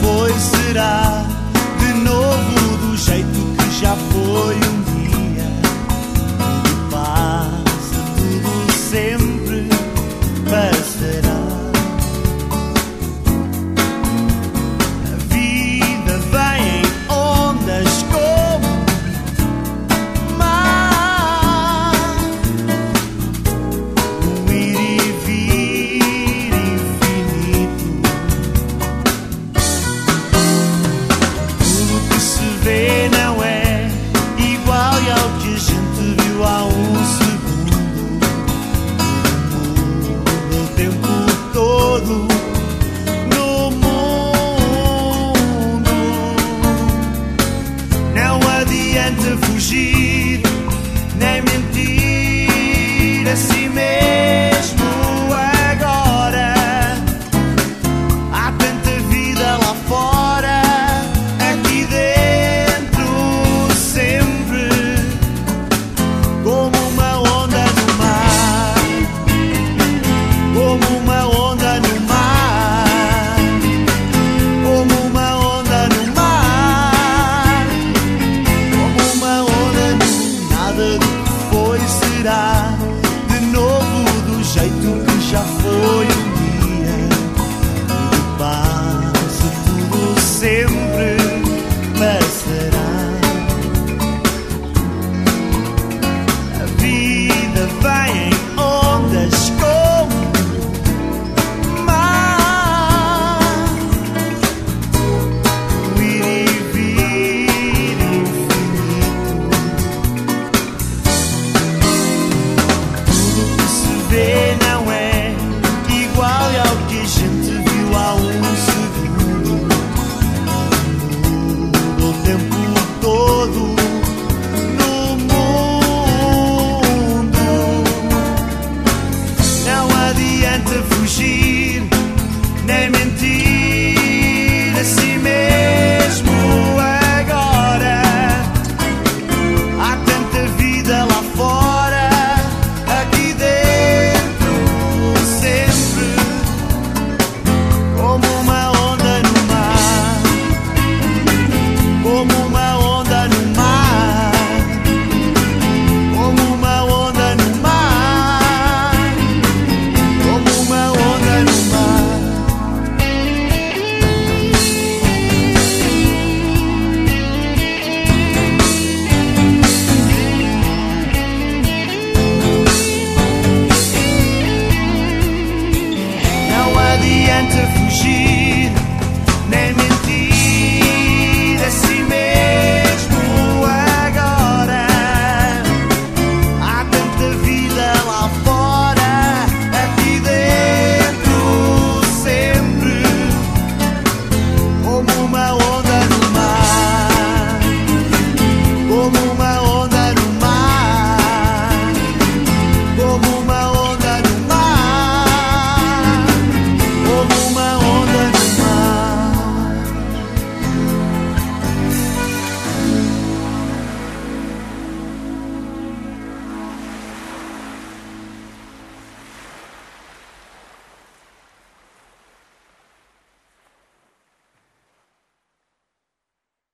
foi será de novo do jeito que já foi. Fugir, nem já foi.